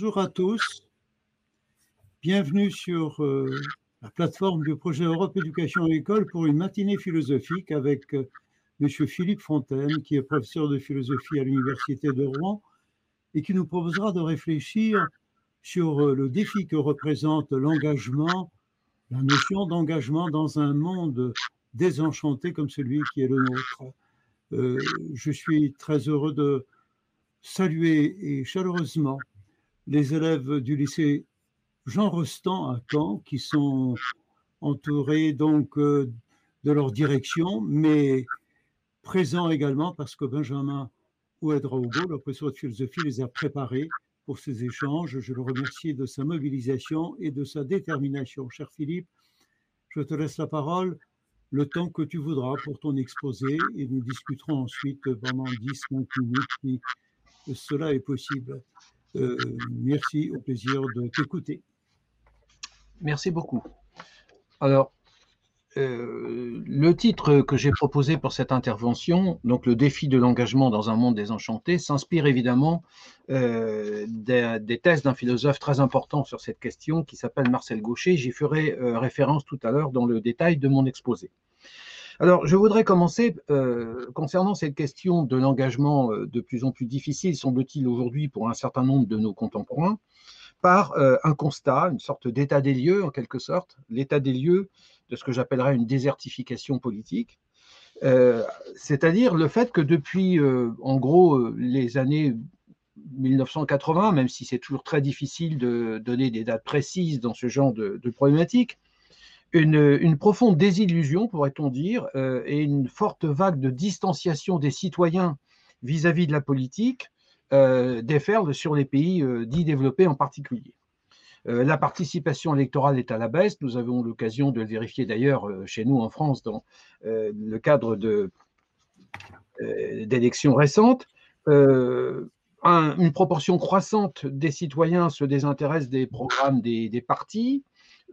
Bonjour à tous. Bienvenue sur euh, la plateforme du projet Europe Éducation École pour une matinée philosophique avec euh, M. Philippe Fontaine, qui est professeur de philosophie à l'Université de Rouen et qui nous proposera de réfléchir sur euh, le défi que représente l'engagement, la notion d'engagement dans un monde désenchanté comme celui qui est le nôtre. je suis très heureux de saluer et chaleureusement les élèves du lycée Jean Rostand à Caen qui sont entourés donc euh, de leur direction, mais présents également parce que Benjamin Ouedraogo, le professeur de philosophie, les a préparés pour ces échanges. Je le remercie de sa mobilisation et de sa détermination. Cher Philippe, je te laisse la parole le temps que tu voudras pour ton exposé et nous discuterons ensuite pendant 10-15 minutes si cela est possible. Euh, merci, au plaisir de t'écouter. Merci beaucoup. Alors, euh, le titre que j'ai proposé pour cette intervention, donc le défi de l'engagement dans un monde désenchanté, s'inspire évidemment euh, des, thèses d'un philosophe très important sur cette question qui s'appelle Marcel Gaucher. J'y ferai référence tout à l'heure dans le détail de mon exposé. Alors, je voudrais commencer euh, concernant cette question de l'engagement euh, de plus en plus difficile, semble-t-il, aujourd'hui pour un certain nombre de nos contemporains, par euh, un constat, une sorte d'état des lieux, en quelque sorte, l'état des lieux de ce que j'appellerais une désertification politique. C'est-à-dire le fait que depuis, en gros, les années 1980, même si c'est toujours très difficile de donner des dates précises dans ce genre de, problématiques, une, profonde désillusion, pourrait-on dire, euh, et une forte vague de distanciation des citoyens vis-à-vis de la politique euh, déferle sur les pays euh, dits développés en particulier. la participation électorale est à la baisse. Nous avons l'occasion de le vérifier d'ailleurs chez nous en France dans le cadre d'élections récentes. une proportion croissante des citoyens se désintéressent des programmes des partis.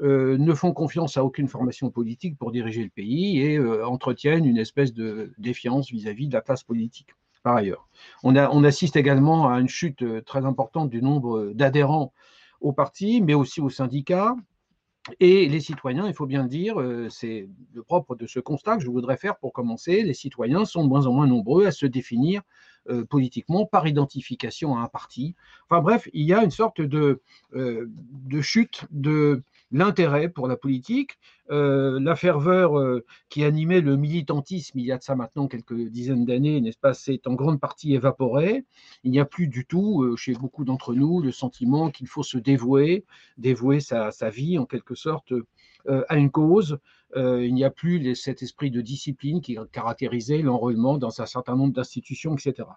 Euh, ne font confiance à aucune formation politique pour diriger le pays et euh, entretiennent une espèce de défiance vis-à-vis de la classe politique. Par ailleurs, on, assiste également à une chute euh, très importante du nombre d'adhérents au parti, mais aussi aux syndicats, et les citoyens, il faut bien le dire, c'est le propre de ce constat que je voudrais faire pour commencer, les citoyens sont de moins en moins nombreux à se définir politiquement par identification à un parti. Enfin bref, il y a une sorte de, de chute de, l'intérêt pour la politique, euh, la ferveur euh, qui animait le militantisme il y a de ça maintenant quelques dizaines d'années, n'est-ce pas, s'est en grande partie évaporée. Il n'y a plus du tout, euh, chez beaucoup d'entre nous, le sentiment qu'il faut se dévouer, dévouer sa, vie en quelque sorte à une cause. il n'y a plus cet esprit de discipline qui caractérisait l'enrôlement dans un certain nombre d'institutions, etc.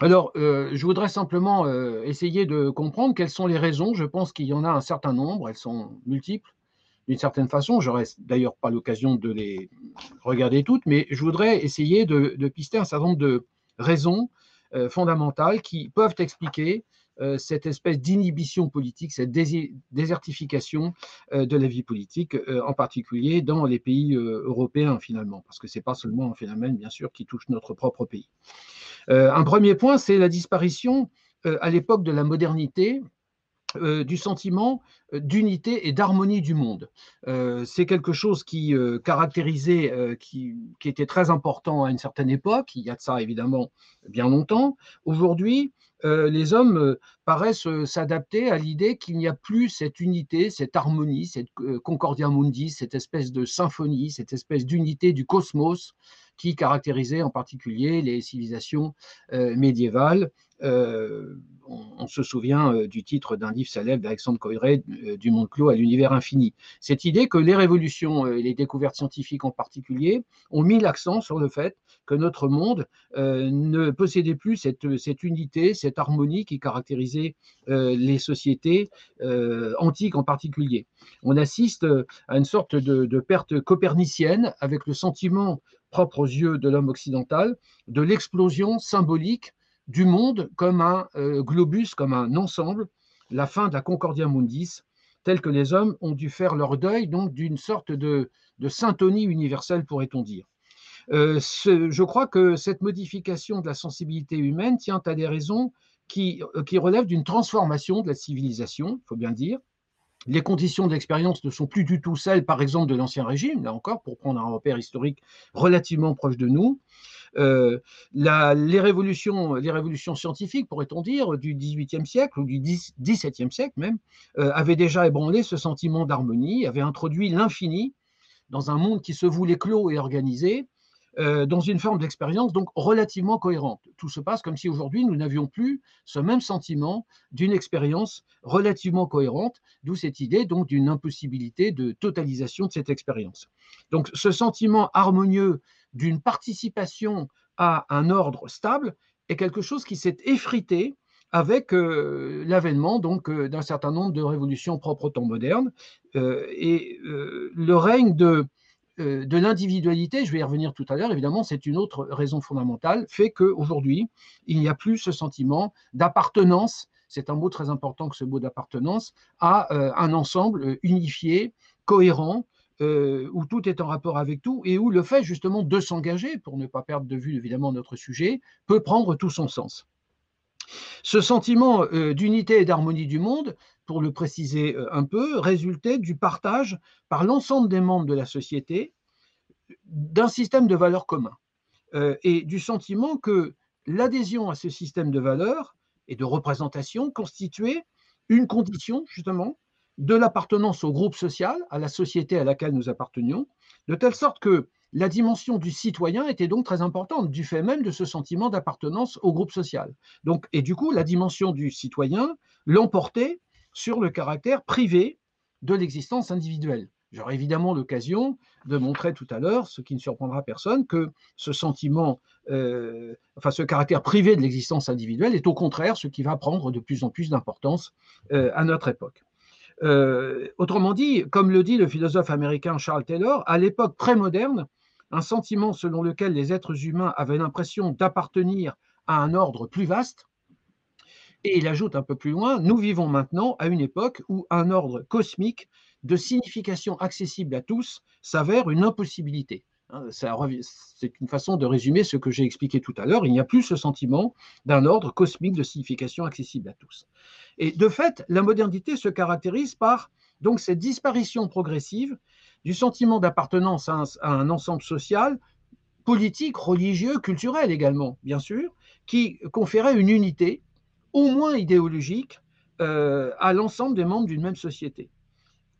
Alors, euh, je voudrais simplement euh, essayer de comprendre quelles sont les raisons. Je pense qu'il y en a un certain nombre, elles sont multiples d'une certaine façon. J'aurais d'ailleurs pas l'occasion de les regarder toutes, mais je voudrais essayer de, pister un certain nombre de raisons euh, fondamentales qui peuvent expliquer cette espèce d'inhibition politique, cette désertification de la vie politique, en particulier dans les pays européens finalement, parce que ce n'est pas seulement un phénomène, bien sûr, qui touche notre propre pays. Euh, un premier point, c'est la disparition euh, à l'époque de la modernité euh, du sentiment d'unité et d'harmonie du monde. c'est quelque chose qui caractérisait, qui, était très important à une certaine époque, il y a de ça évidemment bien longtemps. Aujourd'hui, les hommes paraissent s'adapter à l'idée qu'il n'y a plus cette unité, cette harmonie, cette concordia mundi, cette espèce de symphonie, cette espèce d'unité du cosmos qui caractérisait en particulier les civilisations euh, médiévales. Euh, on, se souvient euh, du titre d'un livre célèbre d'Alexandre Coiré, Du monde clos à l'univers infini. Cette idée que les révolutions et les découvertes scientifiques en particulier ont mis l'accent sur le fait que notre monde ne possédait plus cette, unité, cette harmonie qui caractérisait les sociétés antiques en particulier. On assiste à une sorte de perte copernicienne avec le sentiment propre aux yeux de l'homme occidental, de l'explosion symbolique du monde comme un euh, globus, comme un ensemble, la fin de la Concordia Mundis, tel que les hommes ont dû faire leur deuil, donc d'une sorte de, de syntonie universelle, pourrait-on dire. Euh, je crois que cette modification de la sensibilité humaine tient à des raisons qui, qui relève d'une transformation de la civilisation, il faut bien dire, les conditions de l'expérience ne sont plus du tout celles, par exemple, de l'Ancien Régime, là encore, pour prendre un repère historique relativement proche de nous. Euh, les, révolutions, les révolutions scientifiques, pourrait-on dire, du XVIIIe siècle ou du XVIIe siècle même, euh, avaient déjà ébranlé ce sentiment d'harmonie, avaient introduit l'infini dans un monde qui se voulait clos et organisé, euh, dans une forme d'expérience donc relativement cohérente. Tout se passe comme si aujourd'hui nous n'avions plus ce même sentiment d'une expérience relativement cohérente, d'où cette idée donc d'une impossibilité de totalisation de cette expérience. Donc ce sentiment harmonieux d'une participation à un ordre stable est quelque chose qui s'est effrité avec euh, l'avènement donc euh, d'un certain nombre de révolutions propres au temps moderne et le règne de de l'individualité, je vais y revenir tout à l'heure, évidemment, c'est une autre raison fondamentale, fait qu'aujourd'hui, il n'y a plus ce sentiment d'appartenance, c'est un mot très important que ce mot d'appartenance, à euh, un ensemble unifié, cohérent, euh, où tout est en rapport avec tout et où le fait justement de s'engager, pour ne pas perdre de vue évidemment notre sujet, peut prendre tout son sens. Ce sentiment d'unité et d'harmonie du monde, pour le préciser euh, un peu, résultait du partage par l'ensemble des membres de la société d'un système de valeurs communs euh, et du sentiment que l'adhésion à ce système de valeurs et de représentation constituait une condition justement de l'appartenance au groupe social, à la société à laquelle nous appartenions, de telle sorte que la dimension du citoyen était donc très importante, du fait même de ce sentiment d'appartenance au groupe social. Donc, et du coup, la dimension du citoyen l'emportait sur le caractère privé de l'existence individuelle. J'aurai évidemment l'occasion de montrer tout à l'heure, ce qui ne surprendra personne, que ce sentiment, euh, enfin ce caractère privé de l'existence individuelle est au contraire ce qui va prendre de plus en plus d'importance euh, à notre époque. Euh, autrement dit, comme le dit le philosophe américain Charles Taylor, à l'époque prémoderne, un sentiment selon lequel les êtres humains avaient l'impression d'appartenir à un ordre plus vaste, et il ajoute un peu plus loin, nous vivons maintenant à une époque où un ordre cosmique de signification accessible à tous s'avère une impossibilité. Hein, c'est une façon de résumer ce que j'ai expliqué tout à l'heure. Il n'y a plus ce sentiment d'un ordre cosmique de signification accessible à tous. Et de fait, la modernité se caractérise par donc cette disparition progressive du sentiment d'appartenance à, à, un ensemble social, politique, religieux, culturel également, bien sûr, qui conférait une unité au moins idéologique, euh, à l'ensemble des membres d'une même société.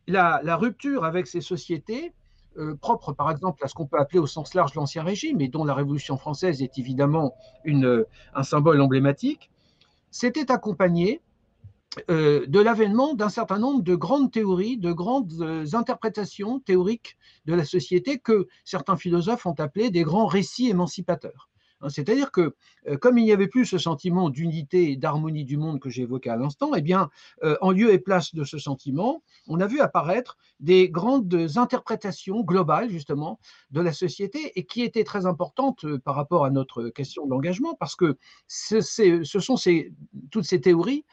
La, rupture avec ces sociétés, euh, propres par exemple à ce qu'on peut appeler au sens large l'Ancien Régime, et dont la Révolution française est évidemment une, un symbole emblématique, s'était accompagnée euh, de l'avènement d'un certain nombre de grandes théories, de grandes interprétations théoriques de la société que certains philosophes ont appelées des grands récits émancipateurs. Hein, c'est-à-dire que, euh, comme il n'y avait plus ce sentiment d'unité et d'harmonie du monde que évoqué à l'instant, eh bien, euh, en lieu et place de ce sentiment, on a vu apparaître des grandes interprétations globales, justement, de la société et qui étaient très importantes euh, par rapport à notre question d'engagement, parce que ce, sont toutes ces théories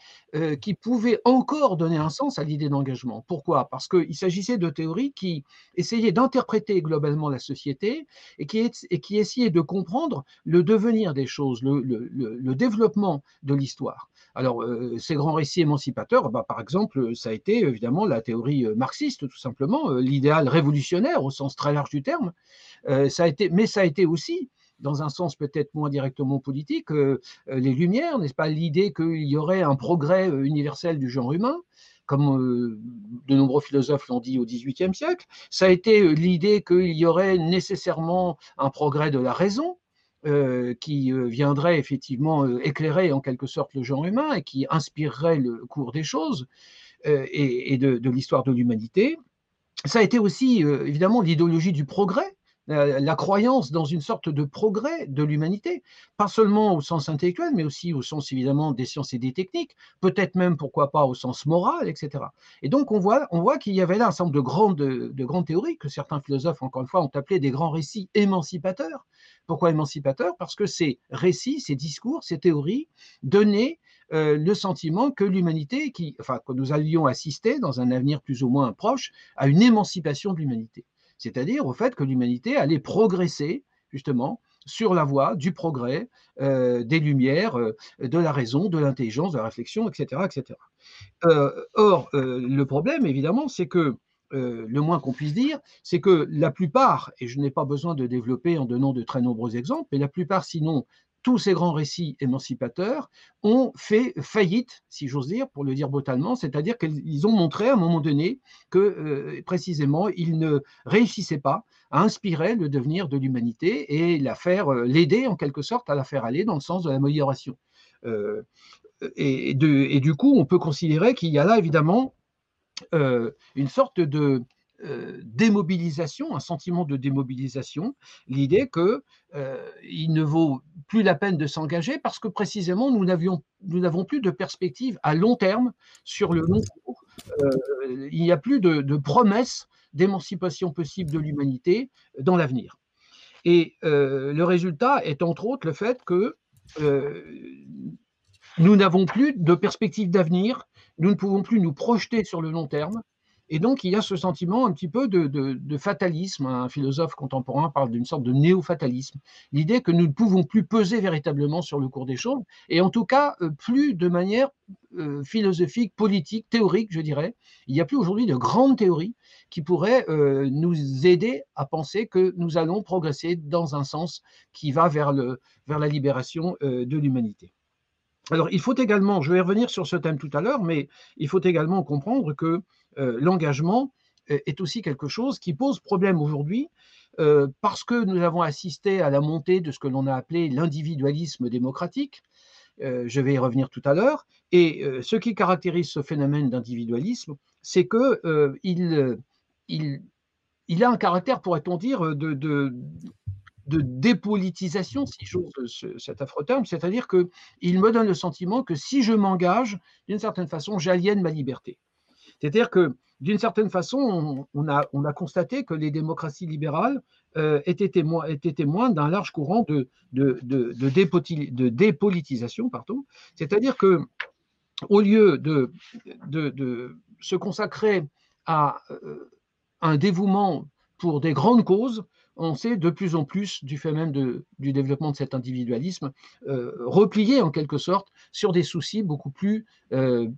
qui pouvaient encore donner un sens à l'idée d'engagement. Pourquoi? Parce qu'il s'agissait de théories qui essayaient d'interpréter globalement la société et qui, et qui essayaient de comprendre devenir des choses, le, développement de l'histoire. Alors, euh, ces grands récits émancipateurs, bah, par exemple, ça a été évidemment la théorie euh, marxiste, tout simplement, euh, l'idéal révolutionnaire au sens très large du terme. ça a été, mais ça a été aussi dans un sens peut-être moins directement politique, les Lumières, n'est-ce pas, l'idée qu'il y aurait un progrès universel du genre humain, comme de nombreux philosophes l'ont dit au XVIIIe siècle. Ça a été l'idée qu'il y aurait nécessairement un progrès de la raison, euh, qui euh, viendrait effectivement euh, éclairer en quelque sorte le genre humain et qui inspirerait le cours des choses et, de, l'histoire de l'humanité. Ça a été aussi évidemment l'idéologie du progrès, la, croyance dans une sorte de progrès de l'humanité, pas seulement au sens intellectuel, mais aussi au sens évidemment des sciences et des techniques, peut-être même, pourquoi pas, au sens moral, etc. Et donc on voit, qu'il y avait là un certain nombre de grandes, de grandes théories que certains philosophes, encore une fois, ont appelé des grands récits émancipateurs, pourquoi émancipateur? Parce que ces récits, ces discours, ces théories donnaient euh, le sentiment que l'humanité, enfin, que nous allions assister dans un avenir plus ou moins proche à une émancipation de l'humanité. C'est-à-dire au fait que l'humanité allait progresser justement sur la voie du progrès, des lumières, de la raison, de l'intelligence, de la réflexion, etc. etc. or, le problème, évidemment, c'est que le moins qu'on puisse dire, c'est que la plupart, et je n'ai pas besoin de développer en donnant de très nombreux exemples, mais la plupart, sinon tous ces grands récits émancipateurs ont fait faillite, si j'ose dire, pour le dire brutalement, c'est-à-dire qu'ils ont montré à un moment donné que euh, précisément ils ne réussissaient pas à inspirer le devenir de l'humanité et la faire euh, l'aider en quelque sorte à la faire aller dans le sens de l'amélioration. Euh, et, et, du coup, on peut considérer qu'il y a là évidemment une sorte de euh, démobilisation, un sentiment de démobilisation, l'idée qu'il euh, ne vaut plus la peine de s'engager parce que précisément nous n'avons plus de perspective à long terme sur le long cours. Euh, il n'y a plus de, de promesses d'émancipation possible de l'humanité dans l'avenir. Et le résultat est entre autres le fait que nous n'avons plus de perspective d'avenir, nous ne pouvons plus nous projeter sur le long terme, et donc, il y a ce sentiment un petit peu de, fatalisme. Un philosophe contemporain parle d'une sorte de néo-fatalisme. L'idée que nous ne pouvons plus peser véritablement sur le cours des choses, et en tout cas, euh, plus de manière euh, philosophique, politique, théorique, je dirais. Il n'y a plus aujourd'hui de grandes théories qui pourraient euh, nous aider à penser que nous allons progresser dans un sens qui va vers, la libération de l'humanité. Alors, il faut également, je vais revenir sur ce thème tout à l'heure, mais il faut également comprendre que euh, l'engagement euh, est aussi quelque chose qui pose problème aujourd'hui euh, parce que nous avons assisté à la montée de ce que l'on a appelé l'individualisme démocratique. je vais y revenir tout à l'heure. Et ce qui caractérise ce phénomène d'individualisme, c'est qu'il il, a un caractère, pourrait-on dire, de, de dépolitisation, si j'ose cet affreux terme, c'est-à-dire qu'il me donne le sentiment que si je m'engage, d'une certaine façon, j'aliène ma liberté. C'est-à-dire que, d'une certaine façon, on, a, on, a, constaté que les démocraties libérales euh, étaient, témoins, d'un large courant de dépolitisation. C'est-à-dire que, au lieu de, se consacrer à euh, un dévouement pour des grandes causes, on sait de plus en plus du fait même du développement de cet individualisme, euh, replié en quelque sorte sur des soucis beaucoup plus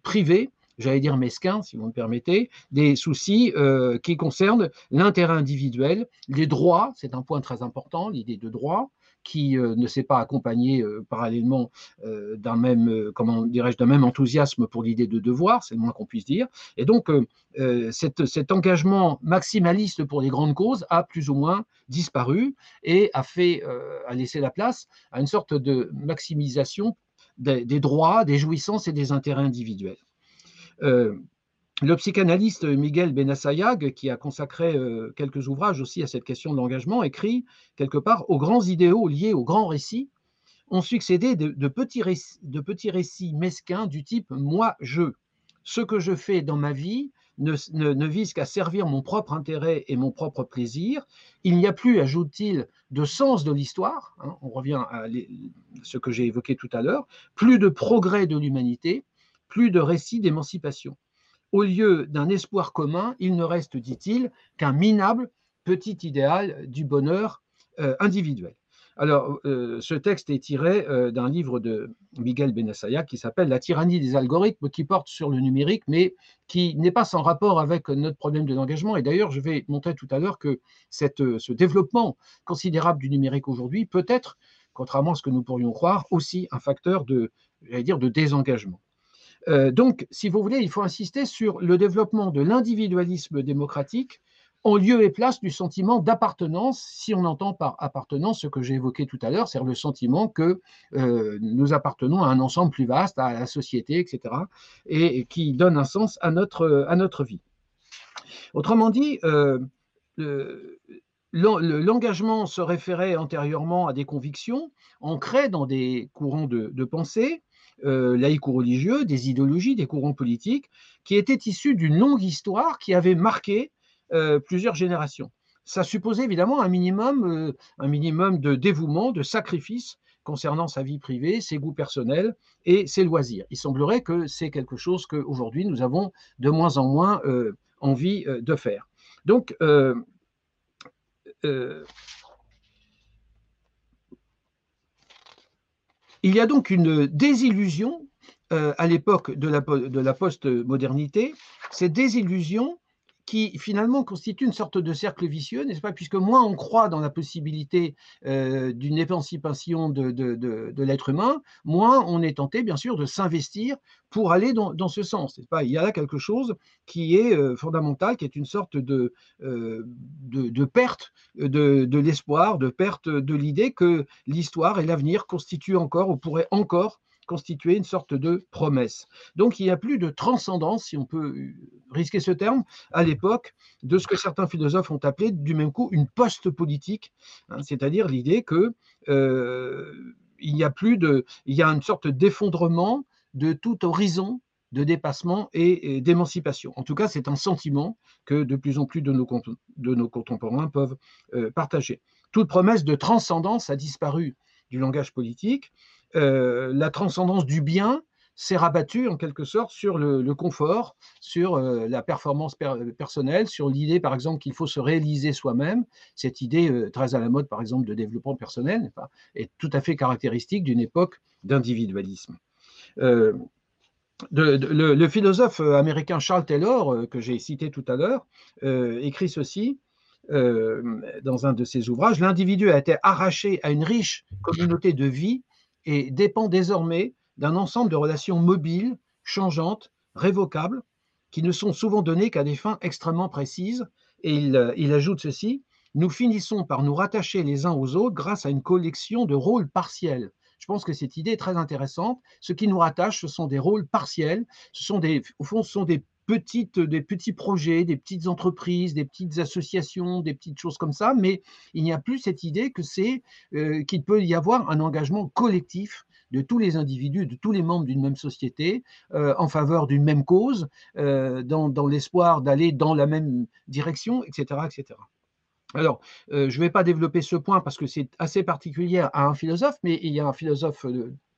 privés j'allais dire mesquins, si vous me permettez, des soucis euh, qui concernent l'intérêt individuel, les droits, c'est un point très important, l'idée de droit, qui euh, ne s'est pas accompagné euh, parallèlement d'un même, comment dirais-je, d'un même enthousiasme pour l'idée de devoir, c'est le moins qu'on puisse dire. Et donc, cet engagement maximaliste pour les grandes causes a plus ou moins disparu et a fait, a laissé la place à une sorte de maximisation des droits, des jouissances et des intérêts individuels. Euh, le psychanalyste Miguel Benassayag, qui a consacré euh, quelques ouvrages aussi à cette question de l'engagement, écrit quelque part aux grands idéaux liés aux grands récits ont succédé de, petits récits, mesquins du type moi, je. Ce que je fais dans ma vie ne, vise qu'à servir mon propre intérêt et mon propre plaisir. Il n'y a plus, ajoute-t-il, de sens de l'histoire. Hein, on revient à ce que j'ai évoqué tout à l'heure. Plus de progrès de l'humanité plus de récits d'émancipation. Au lieu d'un espoir commun, il ne reste, dit-il, qu'un minable petit idéal du bonheur euh, individuel. Alors, euh, ce texte est tiré euh, d'un livre de Miguel Benassaya qui s'appelle La tyrannie des algorithmes, qui porte sur le numérique, mais qui n'est pas sans rapport avec notre problème de l'engagement. Et d'ailleurs, je vais montrer tout à l'heure que ce développement considérable du numérique aujourd'hui peut être, contrairement à ce que nous pourrions croire, aussi un facteur de, dire, de désengagement. Euh, donc, si vous voulez, il faut insister sur le développement de l'individualisme démocratique en lieu et place du sentiment d'appartenance, si on entend par appartenance ce que j'ai évoqué tout à l'heure, c'est-à-dire le sentiment que euh, nous appartenons à un ensemble plus vaste, à la société, etc., et, qui donne un sens à notre, vie. Autrement dit, euh, l'engagement se référait antérieurement à des convictions ancrées dans des courants de pensée, euh, ou religieux, des idéologies, des courants politiques, qui étaient issus d'une longue histoire qui avait marqué euh, plusieurs générations. Ça supposait évidemment un minimum, euh, un minimum de dévouement, de sacrifice concernant sa vie privée, ses goûts personnels et ses loisirs. Il semblerait que c'est quelque chose qu'aujourd'hui nous avons de moins en moins envie de faire. Donc, Il y a donc une désillusion à l'époque de la, de la post-modernité. Cette désillusion qui finalement constitue une sorte de cercle vicieux, n'est-ce pas? Puisque moins on croit dans la possibilité euh, d'une émancipation de, l'être humain, moins on est tenté, bien sûr, de s'investir pour aller dans, ce sens. Pas? Il y a là quelque chose qui est euh, fondamental, qui est une sorte de, euh, de, perte de, l'espoir, de perte de l'idée que l'histoire et l'avenir constituent encore ou pourraient encore constituer une sorte de promesse. Donc il n'y a plus de transcendance, si on peut risquer ce terme, à l'époque, de ce que certains philosophes ont appelé du même coup une post-politique, hein, c'est-à-dire l'idée que euh, il y a plus de, il y a une sorte d'effondrement de tout horizon de dépassement et, d'émancipation. En tout cas, c'est un sentiment que de plus en plus de nos, de nos contemporains peuvent euh, partager. Toute promesse de transcendance a disparu du langage politique euh, la transcendance du bien s'est rabattue en quelque sorte sur le, confort, sur euh, la performance personnelle, sur l'idée par exemple qu'il faut se réaliser soi-même. Cette idée euh, très à la mode par exemple de développement personnel est tout à fait caractéristique d'une époque d'individualisme. le, philosophe américain Charles Taylor, que j'ai cité tout à l'heure, écrit ceci dans un de ses ouvrages, L'individu a été arraché à une riche communauté de vie et dépend désormais d'un ensemble de relations mobiles, changeantes, révocables, qui ne sont souvent données qu'à des fins extrêmement précises. Et il, il, ajoute ceci, nous finissons par nous rattacher les uns aux autres grâce à une collection de rôles partiels. Je pense que cette idée est très intéressante. Ce qui nous rattache, ce sont des rôles partiels, ce sont des, au fond, ce sont des petites, des petits projets, des petites entreprises, des petites associations, des petites choses comme ça, mais il n'y a plus cette idée euh, qu'il peut y avoir un engagement collectif de tous les individus, de tous les membres d'une même société, euh, en faveur d'une même cause, euh, dans, dans l'espoir d'aller dans la même direction, etc. etc. Alors, je ne vais pas développer ce point parce que c'est assez particulier à un philosophe, mais il y a un philosophe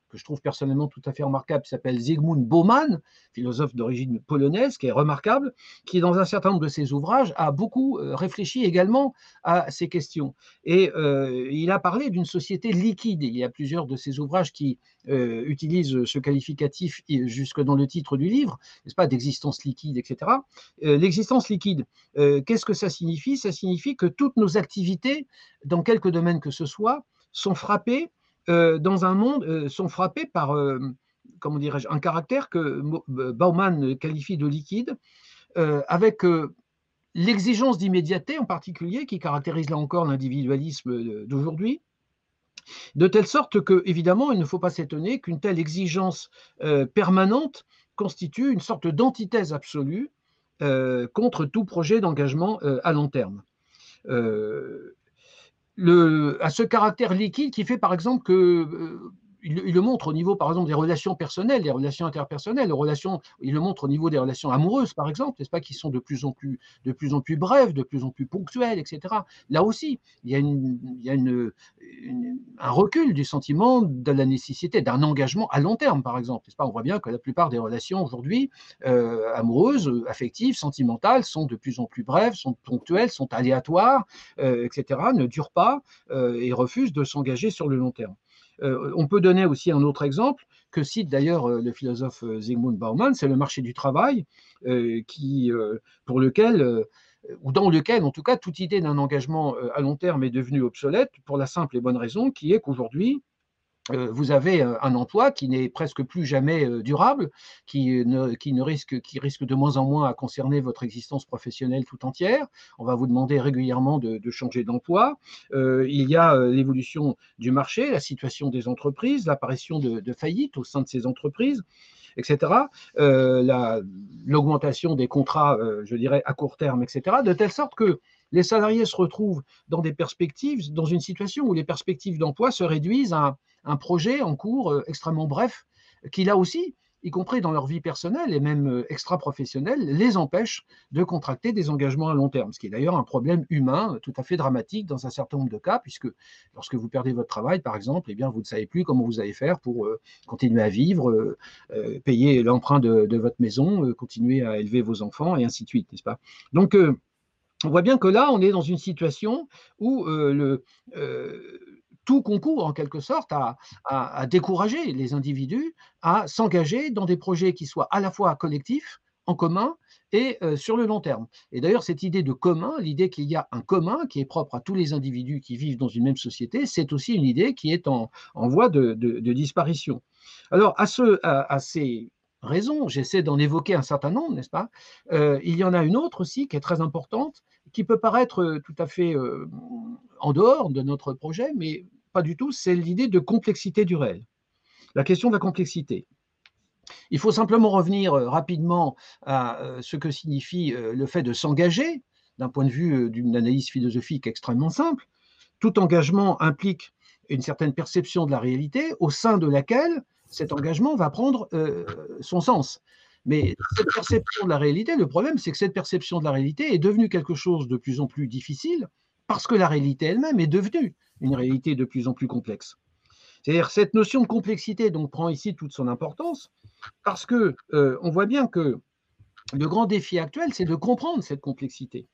que je trouve personnellement tout à fait remarquable, qui s'appelle Zygmunt Bauman, philosophe d'origine polonaise, qui est remarquable, qui, dans un certain nombre de ses ouvrages, a beaucoup euh, réfléchi également à ces questions. Et euh, il a parlé d'une société liquide. Il y a plusieurs de ses ouvrages qui euh, utilisent ce qualificatif jusque dans le titre du livre, n'est-ce pas, d'existence liquide, etc. L'existence liquide, qu'est-ce que ça signifie? Ça signifie que toutes nos activités, dans quelque domaine que ce soit, sont frappées dans un monde, euh, sont frappés par, euh, comment dirais-je, un caractère que Bauman qualifie de liquide, avec l'exigence d'immédiateté en particulier, qui caractérise là encore l'individualisme d'aujourd'hui, de telle sorte que, évidemment, il ne faut pas s'étonner qu'une telle exigence permanente constitue une sorte d'antithèse absolue contre tout projet d'engagement à long terme à ce caractère liquide qui fait par exemple que il, le montre au niveau, par exemple, des relations personnelles, des relations interpersonnelles, relations, il le montre au niveau des relations amoureuses, par exemple, n'est-ce pas, qui sont de plus en plus, de plus en plus brèves, de plus en plus ponctuelles, etc. Là aussi, il y a, un recul du sentiment de la nécessité d'un engagement à long terme, par exemple. N'est-ce pas On voit bien que la plupart des relations aujourd'hui, euh, amoureuses, affectives, sentimentales, sont de plus en plus brèves, sont ponctuelles, sont aléatoires, euh, etc., ne durent pas euh, et refusent de s'engager sur le long terme. Euh, on peut donner aussi un autre exemple que cite d'ailleurs euh, le philosophe euh, Zygmunt Bauman, c'est le marché du travail, pour lequel ou dans lequel, en tout cas, toute idée d'un engagement à long terme est devenue obsolète pour la simple et bonne raison qui est qu'aujourd'hui, vous avez euh, un emploi qui n'est presque plus jamais euh, durable, qui, ne, risque, de moins en moins à concerner votre existence professionnelle tout entière. On va vous demander régulièrement de, changer d'emploi. il y a l'évolution du marché, la situation des entreprises, l'apparition de faillites au sein de ces entreprises etc., l'augmentation des contrats, je dirais, à court terme, etc., de telle sorte que les salariés se retrouvent dans des perspectives, dans une situation où les perspectives d'emploi se réduisent à un projet en cours euh, extrêmement bref, qui là aussi, y compris dans leur vie personnelle et même euh, extra-professionnelle, les empêche de contracter des engagements à long terme, ce qui est d'ailleurs un problème humain euh, tout à fait dramatique dans un certain nombre de cas, puisque lorsque vous perdez votre travail, par exemple, eh bien, vous ne savez plus comment vous allez faire pour continuer à vivre, payer l'emprunt de, votre maison, continuer à élever vos enfants, et ainsi de suite, n'est-ce pas? Donc, on voit bien que là, on est dans une situation où le tout concourt en quelque sorte à, décourager les individus à s'engager dans des projets qui soient à la fois collectifs, en commun, et euh, sur le long terme. Et d'ailleurs, cette idée de commun, l'idée qu'il y a un commun qui est propre à tous les individus qui vivent dans une même société, c'est aussi une idée qui est en, voie de, disparition. Alors, à, ce, à, ces raisons, j'essaie d'en évoquer un certain nombre, n'est-ce pas? Euh, Il y en a une autre aussi qui est très importante, qui peut paraître euh, tout à fait en dehors de notre projet, mais pas du tout, c'est l'idée de complexité du réel. La question de la complexité. Il faut simplement revenir euh, rapidement à euh, ce que signifie euh, le fait de s'engager, d'un point de vue d'une analyse philosophique extrêmement simple. Tout engagement implique une certaine perception de la réalité au sein de laquelle cet engagement va prendre son sens. Mais cette perception de la réalité, le problème, c'est que cette perception de la réalité est devenue quelque chose de plus en plus difficile parce que la réalité elle-même est devenue une réalité de plus en plus complexe. C'est-à-dire cette notion de complexité donc prend ici toute son importance parce que euh, voit bien que le grand défi actuel, c'est de comprendre cette complexité.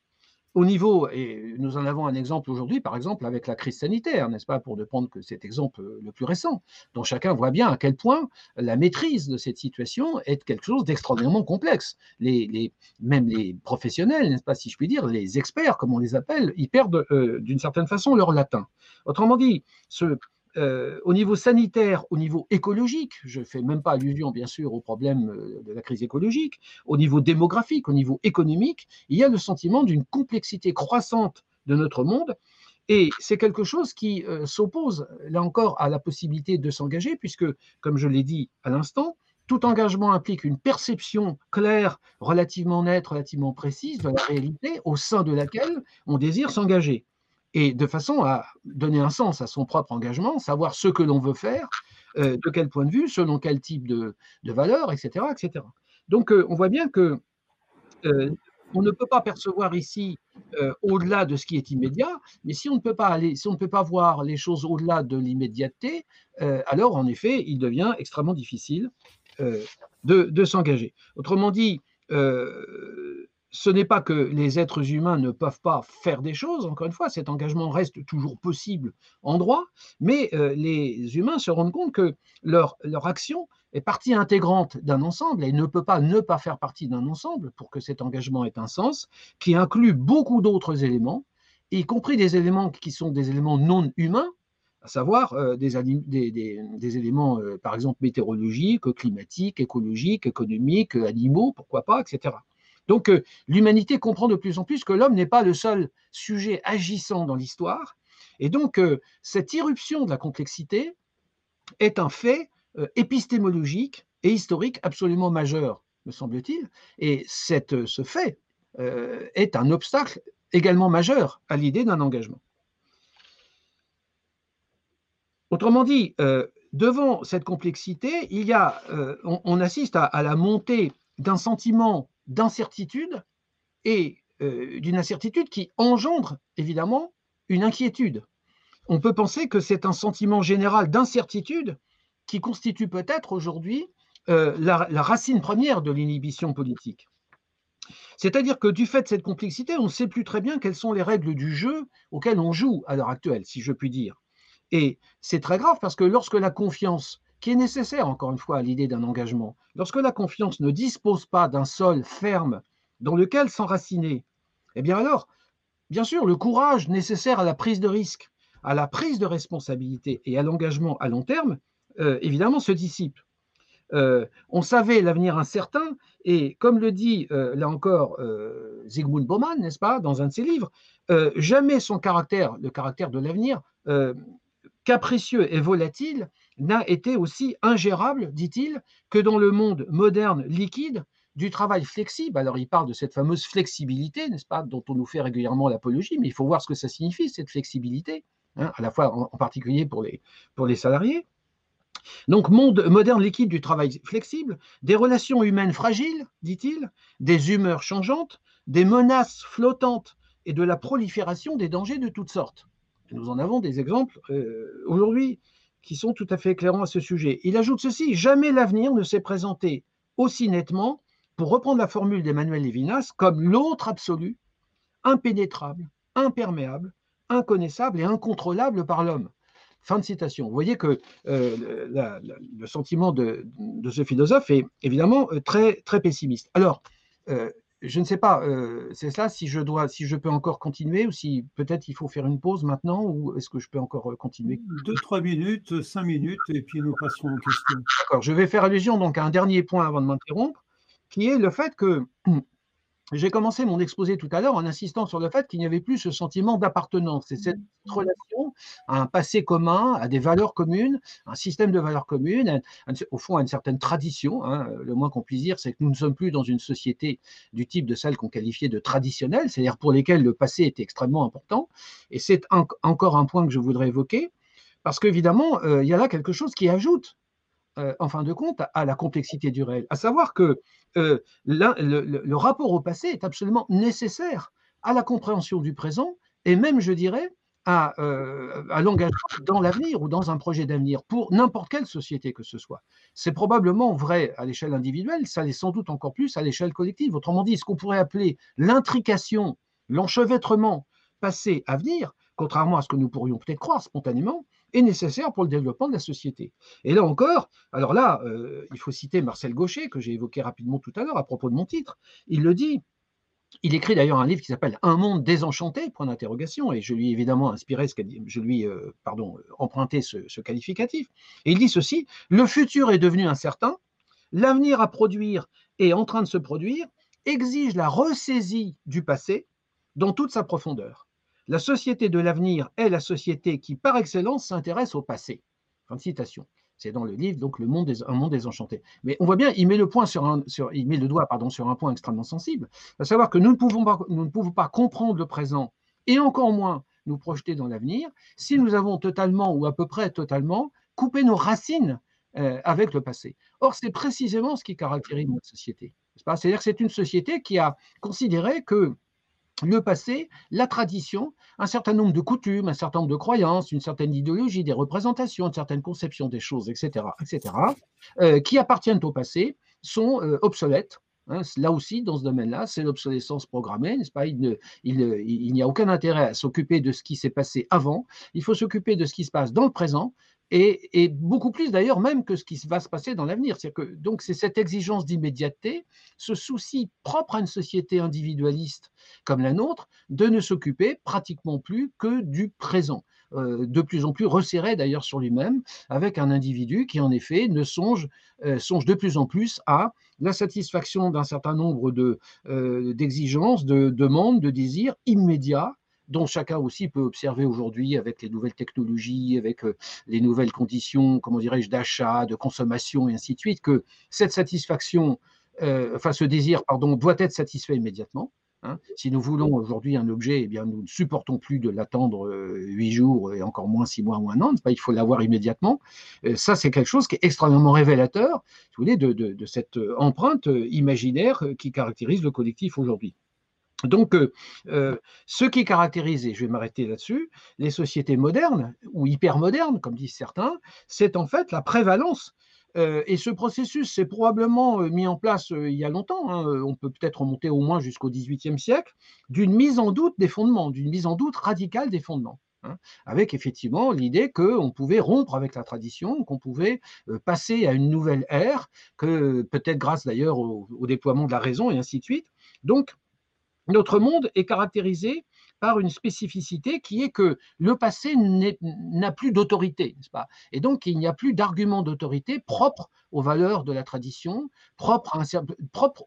Au niveau, et nous en avons un exemple aujourd'hui, par exemple, avec la crise sanitaire, n'est-ce pas, pour ne prendre que cet exemple le plus récent, dont chacun voit bien à quel point la maîtrise de cette situation est quelque chose d'extraordinairement complexe. Même les professionnels, n'est-ce pas, si je puis dire, les experts, comme on les appelle, ils perdent euh, d'une certaine façon leur latin. Autrement dit, ce, euh, au niveau sanitaire, au niveau écologique, je ne fais même pas allusion bien sûr au problème euh, de la crise écologique, au niveau démographique, au niveau économique, il y a le sentiment d'une complexité croissante de notre monde. Et c'est quelque chose qui euh, s'oppose, là encore, à la possibilité de s'engager, puisque, comme je l'ai dit à l'instant, tout engagement implique une perception claire, relativement nette, relativement précise de la réalité au sein de laquelle on désire s'engager et de façon à donner un sens à son propre engagement, savoir ce que l'on veut faire, euh, de quel point de vue, selon quel type de, de valeur, etc., etc. Donc, euh, on voit bien que euh, on ne peut pas percevoir ici au-delà de ce qui est immédiat, mais si on ne peut pas aller, si on ne peut pas voir les choses au-delà de l'immédiateté, alors en effet, il devient extrêmement difficile de, de s'engager. Autrement dit, ce n'est pas que les êtres humains ne peuvent pas faire des choses, encore une fois, cet engagement reste toujours possible en droit, mais euh, les humains se rendent compte que leur, action est partie intégrante d'un ensemble et ne peut pas ne pas faire partie d'un ensemble pour que cet engagement ait un sens, qui inclut beaucoup d'autres éléments, y compris des éléments qui sont des éléments non humains, à savoir euh, des, des, éléments, euh, par exemple, météorologiques, climatiques, écologiques, économiques, animaux, pourquoi pas, etc. Donc euh, l'humanité comprend de plus en plus que l'homme n'est pas le seul sujet agissant dans l'histoire. Et donc euh, cette irruption de la complexité est un fait euh, épistémologique et historique absolument majeur, me semble-t-il. Et cette, ce fait est un obstacle également majeur à l'idée d'un engagement. Autrement dit, devant cette complexité, il y a, on, assiste à la montée d'un sentiment d'incertitude et euh, d'une incertitude qui engendre évidemment une inquiétude. On peut penser que c'est un sentiment général d'incertitude qui constitue peut-être aujourd'hui euh, la, la, racine première de l'inhibition politique. C'est-à-dire que du fait de cette complexité, on ne sait plus très bien quelles sont les règles du jeu auxquelles on joue à l'heure actuelle, si je puis dire. Et c'est très grave parce que lorsque la confiance qui est nécessaire, encore une fois, à l'idée d'un engagement. Lorsque la confiance ne dispose pas d'un sol ferme dans lequel s'enraciner, eh bien alors, bien sûr, le courage nécessaire à la prise de risque, à la prise de responsabilité et à l'engagement à long terme, euh, évidemment, se dissipe. Euh, on savait l'avenir incertain, et comme le dit euh, là encore Zygmunt Bauman, n'est-ce pas, dans un de ses livres, jamais son caractère, le caractère de l'avenir, capricieux et volatile, n'a été aussi ingérable, dit-il, que dans le monde moderne liquide du travail flexible. Alors il parle de cette fameuse flexibilité, n'est-ce pas, dont on nous fait régulièrement l'apologie, mais il faut voir ce que ça signifie, cette flexibilité, hein, à la fois en, particulier pour les, salariés. Donc, monde moderne liquide du travail flexible, des relations humaines fragiles, dit-il, des humeurs changeantes, des menaces flottantes et de la prolifération des dangers de toutes sortes. Nous en avons des exemples euh, aujourd'hui qui sont tout à fait éclairants à ce sujet. Il ajoute ceci, jamais l'avenir ne s'est présenté aussi nettement, pour reprendre la formule d'Emmanuel Lévinas, comme l'autre absolu, impénétrable, imperméable, inconnaissable et incontrôlable par l'homme. Fin de citation. Vous voyez que euh, le sentiment de, ce philosophe est évidemment euh, très, très pessimiste. Alors, euh, je ne sais pas, c'est ça, si je dois, si je peux encore continuer, ou si peut-être il faut faire une pause maintenant, ou est-ce que je peux encore continuer? Deux, trois minutes, cinq minutes, et puis nous passerons aux questions. D'accord, je vais faire allusion donc à un dernier point avant de m'interrompre, qui est le fait que j'ai commencé mon exposé tout à l'heure en insistant sur le fait qu'il n'y avait plus ce sentiment d'appartenance. C'est cette mmh. relation à un passé commun, à des valeurs communes, un système de valeurs communes, au fond à une certaine tradition. Hein. Le moins qu'on puisse dire, c'est que nous ne sommes plus dans une société du type de celle qu'on qualifiait de traditionnelle, c'est-à-dire pour lesquelles le passé était extrêmement important. Et c'est encore un point que je voudrais évoquer, parce qu'évidemment, euh, il y a là quelque chose qui ajoute euh, en fin de compte, à la complexité du réel. À savoir que euh, le, rapport au passé est absolument nécessaire à la compréhension du présent et même, je dirais, à, euh, à l'engagement dans l'avenir ou dans un projet d'avenir pour n'importe quelle société que ce soit. C'est probablement vrai à l'échelle individuelle, ça l'est sans doute encore plus à l'échelle collective. Autrement dit, ce qu'on pourrait appeler l'intrication, l'enchevêtrement passé-avenir, contrairement à ce que nous pourrions peut-être croire spontanément, est nécessaire pour le développement de la société. Et là encore, alors là, euh, il faut citer Marcel Gaucher, que j'ai évoqué rapidement tout à l'heure à propos de mon titre. Il le dit. Il écrit d'ailleurs un livre qui s'appelle Un monde désenchanté, point d'interrogation, et je lui ai évidemment inspiré, ce je lui euh, emprunté ce, ce qualificatif. Et il dit ceci Le futur est devenu incertain, l'avenir à produire est en train de se produire, exige la ressaisie du passé dans toute sa profondeur. La société de l'avenir est la société qui, par excellence, s'intéresse au passé. Fin de citation. C'est dans le livre, donc le monde des, Un monde désenchanté. Mais on voit bien, il met le, doigt sur un point extrêmement sensible, à savoir que nous ne, pouvons pas, nous ne pouvons pas comprendre le présent et encore moins nous projeter dans l'avenir si nous avons totalement ou à peu près totalement coupé nos racines euh, avec le passé. Or, c'est précisément ce qui caractérise notre société. C'est-à-dire que c'est une société qui a considéré que le passé, la tradition, un certain nombre de coutumes, un certain nombre de croyances, une certaine idéologie, des représentations, une certaine conception des choses, etc., etc., euh, qui appartiennent au passé, sont euh, obsolètes. Hein. là aussi, dans ce domaine-là, c'est l'obsolescence programmée, n'est-ce pas? Il, n'y a aucun intérêt à s'occuper de ce qui s'est passé avant. Il faut s'occuper de ce qui se passe dans le présent et, beaucoup plus d'ailleurs même que ce qui va se passer dans l'avenir. Donc c'est cette exigence d'immédiateté, ce souci propre à une société individualiste comme la nôtre, de ne s'occuper pratiquement plus que du présent, euh, de plus en plus resserré d'ailleurs sur lui-même, avec un individu qui en effet ne songe, euh, de plus en plus à la satisfaction d'un certain nombre euh, d'exigences, de, de demandes, de désirs immédiats dont chacun aussi peut observer aujourd'hui avec les nouvelles technologies, avec euh, les nouvelles conditions, comment dirais-je, d'achat, de consommation et ainsi de suite, que cette satisfaction, euh, enfin ce désir, pardon, doit être satisfait immédiatement. Hein. Si nous voulons aujourd'hui un objet, eh bien, nous ne supportons plus de l'attendre euh, huit jours et encore moins six mois ou un an. Il faut l'avoir immédiatement. ça, c'est quelque chose qui est extrêmement révélateur, vous de cette empreinte imaginaire qui caractérise le collectif aujourd'hui. Donc, euh, euh, ce qui caractérise, et je vais m'arrêter là-dessus, les sociétés modernes ou hypermodernes, comme disent certains, c'est en fait la prévalence. Euh, et ce processus s'est probablement mis en place il y a longtemps, hein, on peut peut-être remonter au moins jusqu'au XVIIIe siècle, d'une mise en doute des fondements, d'une mise en doute radicale des fondements. Hein, avec effectivement l'idée qu'on pouvait rompre avec la tradition, qu'on pouvait passer à une nouvelle ère, que peut-être grâce d'ailleurs au, au, déploiement de la raison et ainsi de suite. Donc, notre monde est caractérisé par une spécificité qui est que le passé n'a plus d'autorité, n'est-ce pas? Et donc, il n'y a plus d'argument d'autorité propre aux valeurs de la tradition, propre,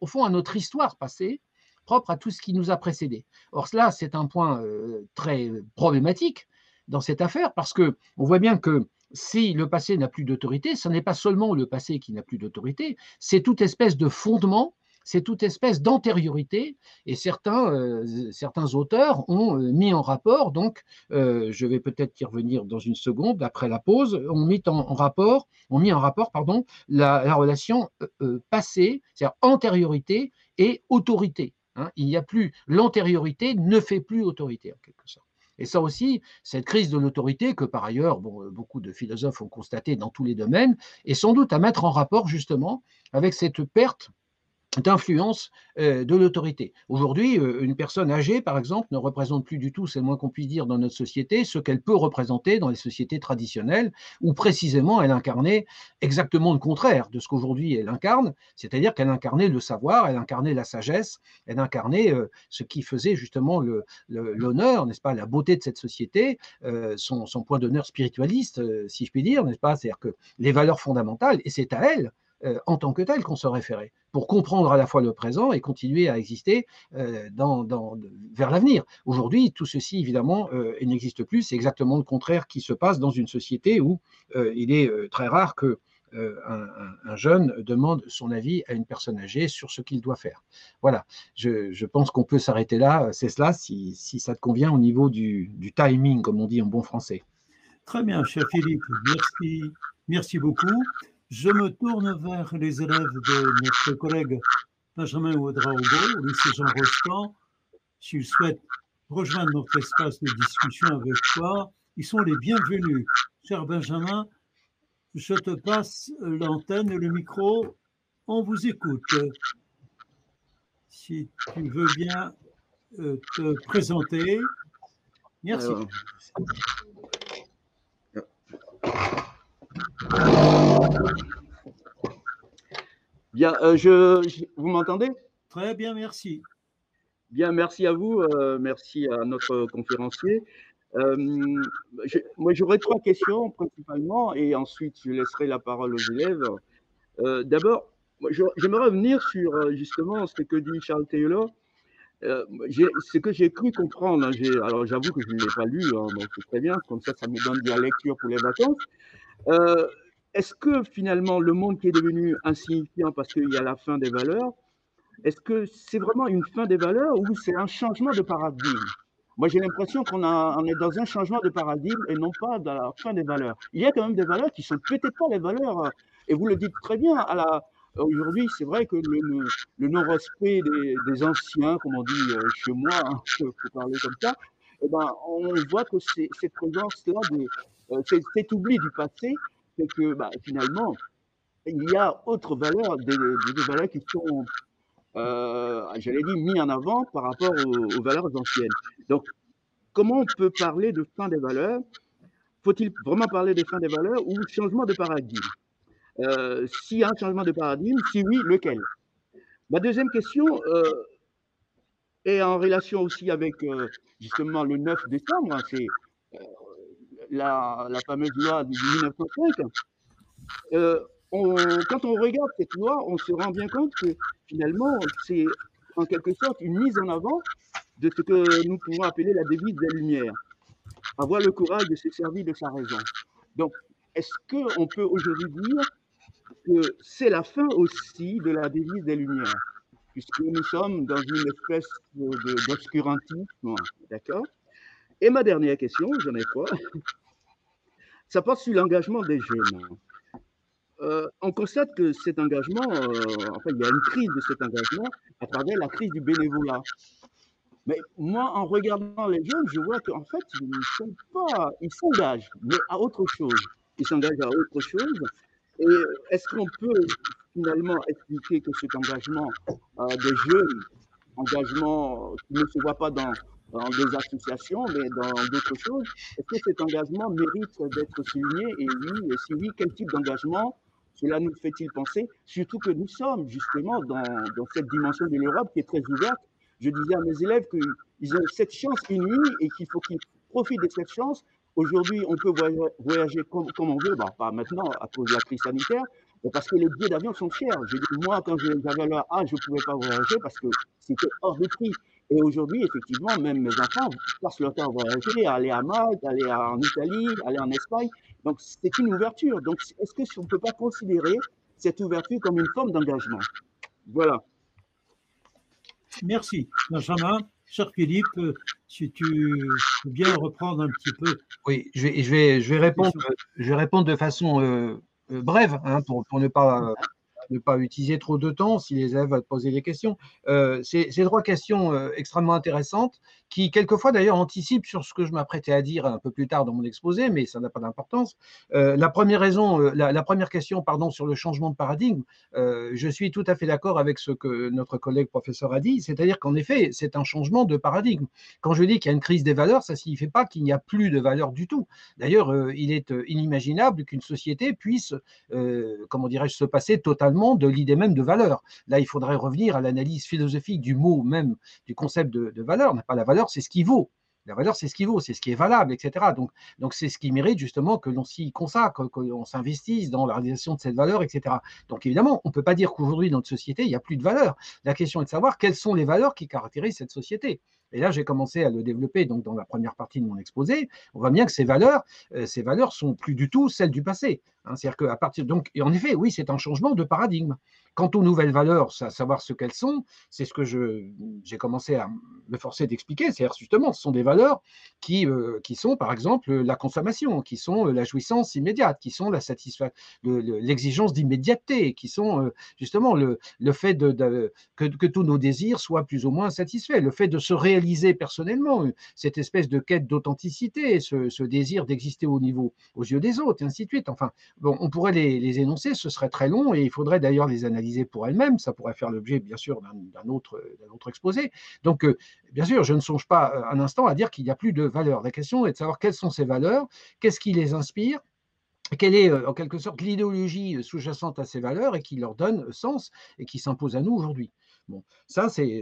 au fond à notre histoire passée, propre à tout ce qui nous a précédé. Or, cela, c'est un point euh, très problématique dans cette affaire parce que on voit bien que si le passé n'a plus d'autorité, ce n'est pas seulement le passé qui n'a plus d'autorité, c'est toute espèce de fondement c'est toute espèce d'antériorité, et certains, euh, auteurs ont euh, mis en rapport, donc euh, je vais peut-être y revenir dans une seconde, après la pause, ont mis en, rapport, ont mis en rapport pardon, la, relation passée, c'est-à-dire antériorité et autorité. Hein. Il n'y a plus, l'antériorité ne fait plus autorité en quelque sorte. Et ça aussi, cette crise de l'autorité, que par ailleurs beaucoup de philosophes ont constaté dans tous les domaines, est sans doute à mettre en rapport justement avec cette perte d'influence euh, de l'autorité. Aujourd'hui, euh, une personne âgée, par exemple, ne représente plus du tout, c'est le moins qu'on puisse dire, dans notre société, ce qu'elle peut représenter dans les sociétés traditionnelles, où précisément elle incarnait exactement le contraire de ce qu'aujourd'hui elle incarne, c'est-à-dire qu'elle incarnait le savoir, elle incarnait la sagesse, elle incarnait euh, ce qui faisait justement l'honneur, n'est-ce pas, la beauté de cette société, son, son, point d'honneur spiritualiste, si je puis dire, n'est-ce pas, c'est-à-dire que les valeurs fondamentales, et c'est à elle en tant que tel qu'on se référait, pour comprendre à la fois le présent et continuer à exister euh, vers l'avenir. Aujourd'hui, tout ceci, évidemment, euh, n'existe plus. C'est exactement le contraire qui se passe dans une société où il est très rare que un, jeune demande son avis à une personne âgée sur ce qu'il doit faire. Voilà, je, pense qu'on peut s'arrêter là, c'est cela, si, ça te convient au niveau du, du, timing, comme on dit en bon français. Très bien, cher Philippe, merci, merci beaucoup. Je me tourne vers les élèves de notre collègue Benjamin Ouedraogo au lycée Jean Rostand. S'ils souhaitent rejoindre notre espace de discussion avec toi, ils sont les bienvenus. Cher Benjamin, je te passe l'antenne et le micro. On vous écoute. Si tu veux bien euh, te présenter. Merci. Bien, euh, je, vous m'entendez? Très bien, merci. Bien, merci à vous, euh, merci à notre conférencier. Euh, moi, j'aurais trois questions principalement et ensuite je laisserai la parole aux élèves. D'abord, j'aimerais revenir sur justement ce que dit Charles Taylor. ce que j'ai cru comprendre, hein, alors j'avoue que je ne l'ai pas lu, hein, donc c'est très bien, comme ça ça me donne de la lecture pour les vacances. Euh, est-ce que finalement le monde qui est devenu insignifiant parce qu'il y a la fin des valeurs, est-ce que c'est vraiment une fin des valeurs ou c'est un changement de paradigme? Moi, j'ai l'impression qu'on on est dans un changement de paradigme et non pas dans la fin des valeurs. Il y a quand même des valeurs qui sont peut-être pas les valeurs, et vous le dites très bien, Aujourd'hui, c'est vrai que le, non-respect des, anciens, comme on dit euh, chez moi, hein, pour parler comme ça, eh ben, on voit que cette présence-là, euh, cet oubli du passé, c'est que bah, finalement, il y a autre valeurs, des, valeurs qui sont, euh, j'allais dire, mis en avant par rapport aux, valeurs anciennes. Donc, comment on peut parler de fin des valeurs? Faut-il vraiment parler de fin des valeurs ou changement de paradigme? Euh, S'il y a un changement de paradigme, si oui, lequel? Ma deuxième question euh, est en relation aussi avec justement le 9 décembre, hein, c'est la, fameuse loi de 1905, euh, quand on regarde cette loi, on se rend bien compte que finalement, c'est en quelque sorte une mise en avant de ce que nous pouvons appeler la devise des Lumières. Avoir le courage de se servir de sa raison. Donc, est-ce qu'on peut aujourd'hui dire que c'est la fin aussi de la devise des Lumières? Puisque nous sommes dans une espèce d'obscurantisme, d'accord? Et ma dernière question, j'en ai trois, ça porte sur l'engagement des jeunes. Euh, on constate que cet engagement, euh, enfin, il y a une crise de cet engagement à travers la crise du bénévolat. Mais moi, en regardant les jeunes, je vois qu'en fait, ils ne sont pas, ils s'engagent, mais à autre chose. Ils s'engagent à autre chose. Et est-ce qu'on peut finalement expliquer que cet engagement euh, des jeunes, engagement qui ne se voit pas dans dans des associations, mais dans d'autres choses. Est-ce que cet engagement mérite d'être souligné? Et oui, et si oui, quel type d'engagement cela nous fait-il penser? Surtout que nous sommes justement dans, cette dimension de l'Europe qui est très ouverte. Je disais à mes élèves qu'ils ont cette chance inouïe et qu'il faut qu'ils profitent de cette chance. Aujourd'hui, on peut voyager comme, comme on veut, bah, pas maintenant à cause de la crise sanitaire, mais parce que les billets d'avion sont chers. Je dis, moi, quand j'avais leur âge, je ne pouvais pas voyager parce que c'était hors de prix. Et aujourd'hui, effectivement, même mes enfants passent leur temps à voyager, à aller à Malte, aller en Italie, aller en Espagne. Donc, c'est une ouverture. Donc, est-ce qu'on ne peut pas considérer cette ouverture comme une forme d'engagement? Voilà. Merci, Benjamin. Cher Philippe, si tu veux bien reprendre un petit peu. Oui, je vais, je vais, je vais, répondre, je vais répondre de façon euh, euh, brève, hein, pour, pour, ne pas ne pas utiliser trop de temps si les élèves veulent poser des questions. Euh, c'est trois questions euh, extrêmement intéressantes qui quelquefois d'ailleurs anticipe sur ce que je m'apprêtais à dire un peu plus tard dans mon exposé, mais ça n'a pas d'importance. la première raison, la, première question, pardon, sur le changement de paradigme, je suis tout à fait d'accord avec ce que notre collègue professeur a dit, c'est-à-dire qu'en effet, c'est un changement de paradigme. Quand je dis qu'il y a une crise des valeurs, ça ne signifie pas qu'il n'y a plus de valeurs du tout. D'ailleurs, il est inimaginable qu'une société puisse, comment dirais-je, se passer totalement de l'idée même de valeur. Là, il faudrait revenir à l'analyse philosophique du mot même, du concept de, de valeur. Pas la valeur, c'est ce qui vaut. La valeur, c'est ce qui vaut, c'est ce qui est valable, etc. Donc, donc c'est ce qui mérite justement que l'on s'y consacre, que l'on s'investisse dans la réalisation de cette valeur, etc. Donc, évidemment, on ne peut pas dire qu'aujourd'hui, dans notre société, il n'y a plus de valeur. La question est de savoir quelles sont les valeurs qui caractérisent cette société. Et là, j'ai commencé à le développer donc dans la première partie de mon exposé. On voit bien que ces valeurs, euh, ces valeurs sont plus du tout celles du passé. Hein. C'est-à-dire qu'à partir donc, et en effet, oui, c'est un changement de paradigme. Quant aux nouvelles valeurs, à savoir ce qu'elles sont, c'est ce que j'ai commencé à me forcer d'expliquer. C'est-à-dire justement, ce sont des valeurs qui, euh, qui sont, par exemple, la consommation, qui sont euh, la jouissance immédiate, qui sont l'exigence d'immédiateté, qui sont justement le, le fait de, que, que, tous nos désirs soient plus ou moins satisfaits, le fait de se réaliser personnellement, euh, cette espèce de quête d'authenticité, ce, désir d'exister au niveau, aux yeux des autres, et ainsi de suite. Enfin, bon, on pourrait les, énoncer, ce serait très long, et il faudrait d'ailleurs les analyser pour elles-mêmes. Ça pourrait faire l'objet, bien sûr, d'un autre, autre exposé. Donc, euh, bien sûr, je ne songe pas euh, un instant à dire qu'il n'y a plus de valeurs. La question est de savoir quelles sont ces valeurs, qu'est-ce qui les inspire, quelle est en quelque sorte l'idéologie sous-jacente à ces valeurs et qui leur donne sens et qui s'impose à nous aujourd'hui. Bon,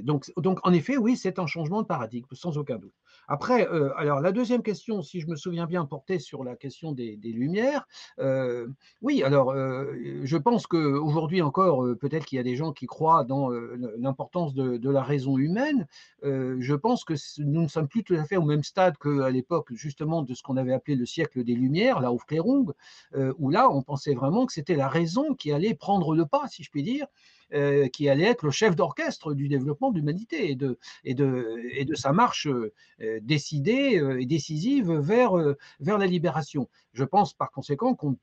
donc, donc en effet, oui, c'est un changement de paradigme, sans aucun doute. Après, euh, alors la deuxième question, si je me souviens bien, portait sur la question des, lumières. Euh, oui, alors euh, je pense qu'aujourd'hui encore, peut-être qu'il y a des gens qui croient dans l'importance de, la raison humaine. je pense que nous ne sommes plus tout à fait au même stade qu'à l'époque, justement, de ce qu'on avait appelé le siècle des Lumières, la Aufklärung, où là, on pensait vraiment que c'était la raison qui allait prendre le pas, si je puis dire, euh, qui allait être le chef d'orchestre du développement de l'humanité et de, sa marche euh, décidée euh, et décisive vers, vers la libération. Je pense par conséquent qu'on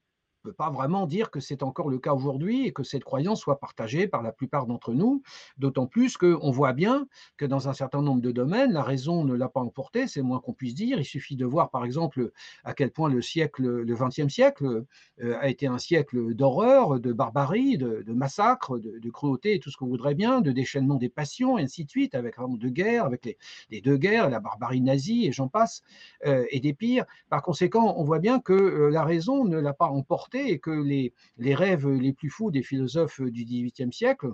ne peut pas vraiment dire que c'est encore le cas aujourd'hui et que cette croyance soit partagée par la plupart d'entre nous, d'autant plus qu'on voit bien que dans un certain nombre de domaines, la raison ne l'a pas emporté, c'est moins qu'on puisse dire. Il suffit de voir par exemple à quel point le siècle, le XXe siècle euh, a été un siècle d'horreur, de barbarie, de, massacre, de, cruauté et tout ce qu'on voudrait bien, de déchaînement des passions et ainsi de suite, avec vraiment de guerres, avec les, deux guerres, la barbarie nazie et j'en passe, euh, et des pires. Par conséquent, on voit bien que euh, la raison ne l'a pas emporté et que les, les rêves les plus fous des philosophes du XVIIIe siècle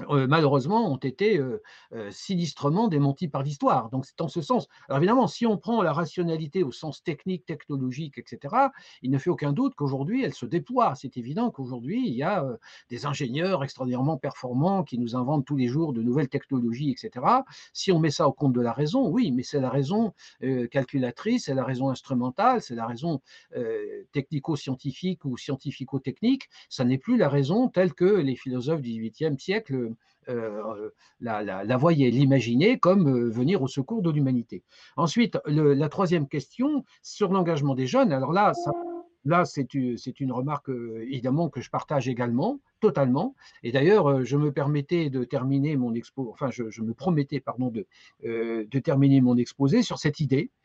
euh, malheureusement, ont été euh, euh, sinistrement démentis par l'histoire. Donc, c'est en ce sens. Alors, évidemment, si on prend la rationalité au sens technique, technologique, etc., il ne fait aucun doute qu'aujourd'hui, elle se déploie. C'est évident qu'aujourd'hui, il y a des ingénieurs extraordinairement performants qui nous inventent tous les jours de nouvelles technologies, etc. Si on met ça au compte de la raison, oui, mais c'est la raison calculatrice, c'est la raison instrumentale, c'est la raison technico-scientifique ou scientifico-technique. Ça n'est plus la raison telle que les philosophes du XVIIIe siècle euh, la, la, voyer, l'imaginer comme euh, venir au secours de l'humanité. Ensuite, la troisième question sur l'engagement des jeunes. Alors là, là c'est une remarque euh, évidemment que je partage également, totalement. Et d'ailleurs, je me permettais de terminer mon expo, enfin, je, me promettais, pardon, de, de terminer mon exposé sur cette idée euh,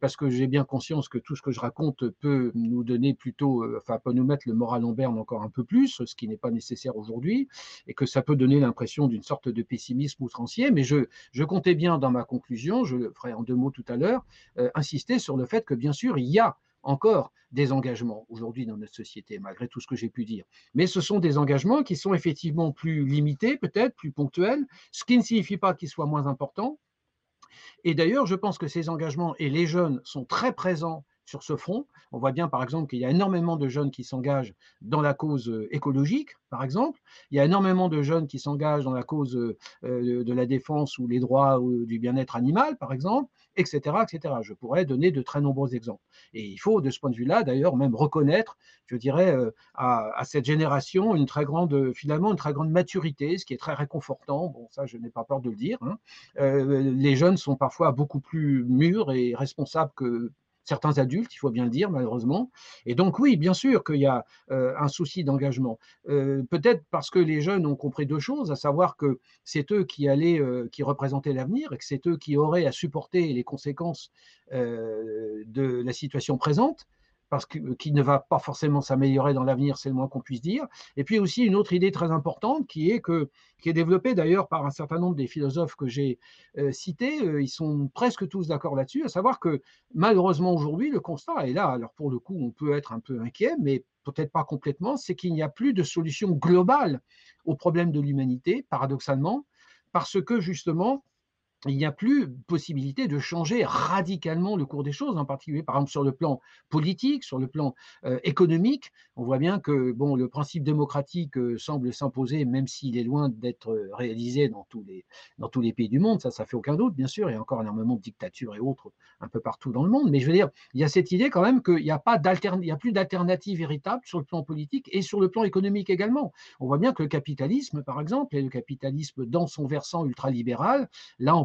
parce que j'ai bien conscience que tout ce que je raconte peut nous donner plutôt, euh, enfin, peut nous mettre le moral en berne encore un peu plus, ce qui n'est pas nécessaire aujourd'hui, et que ça peut donner l'impression d'une sorte de pessimisme outrancier. Mais je, je, comptais bien dans ma conclusion, je le ferai en deux mots tout à l'heure, euh, insister sur le fait que bien sûr, il y a encore des engagements aujourd'hui dans notre société, malgré tout ce que j'ai pu dire. Mais ce sont des engagements qui sont effectivement plus limités, peut-être, plus ponctuels, ce qui ne signifie pas qu'ils soient moins importants, et d'ailleurs, je pense que ces engagements, et les jeunes sont très présents sur ce front. On voit bien, par exemple, qu'il y a énormément de jeunes qui s'engagent dans la cause euh, écologique, par exemple. Il y a énormément de jeunes qui s'engagent dans la cause euh, de la défense ou les droits du bien-être animal, par exemple, etc., etc. Je pourrais donner de très nombreux exemples. Et il faut, de ce point de vue-là, d'ailleurs, même reconnaître, je dirais, euh, à, cette génération une très grande, finalement, une très grande maturité, ce qui est très réconfortant. Bon, ça, je n'ai pas peur de le dire. Hein. les jeunes sont parfois beaucoup plus mûrs et responsables que certains adultes, il faut bien le dire, malheureusement. Et donc oui, bien sûr qu'il y a un souci d'engagement. Peut-être parce que les jeunes ont compris deux choses, à savoir que c'est eux qui allaient, qui représentaient l'avenir et que c'est eux qui auraient à supporter les conséquences de la situation présente parce que, qui ne va pas forcément s'améliorer dans l'avenir, c'est le moins qu'on puisse dire. Et puis aussi une autre idée très importante qui est que qui est développée d'ailleurs par un certain nombre des philosophes que j'ai euh, cités, euh, ils sont presque tous d'accord là-dessus, à savoir que malheureusement aujourd'hui le constat est là. Alors pour le coup, on peut être un peu inquiet, mais peut-être pas complètement, c'est qu'il n'y a plus de solution globale au problème de l'humanité, paradoxalement, parce que justement il n'y a plus possibilité de changer radicalement le cours des choses, en particulier par exemple sur le plan politique, sur le plan euh, économique. On voit bien que bon, le principe démocratique euh, semble s'imposer, même s'il est loin d'être euh, réalisé dans tous, les, dans tous les pays du monde, ça, ça fait aucun doute, bien sûr. Il y a encore énormément de dictatures et autres un peu partout dans le monde. Mais je veux dire, il y a cette idée quand même qu'il n'y a, a plus d'alternative véritable sur le plan politique et sur le plan économique également. On voit bien que le capitalisme, par exemple, et le capitalisme dans son versant ultralibéral, là, on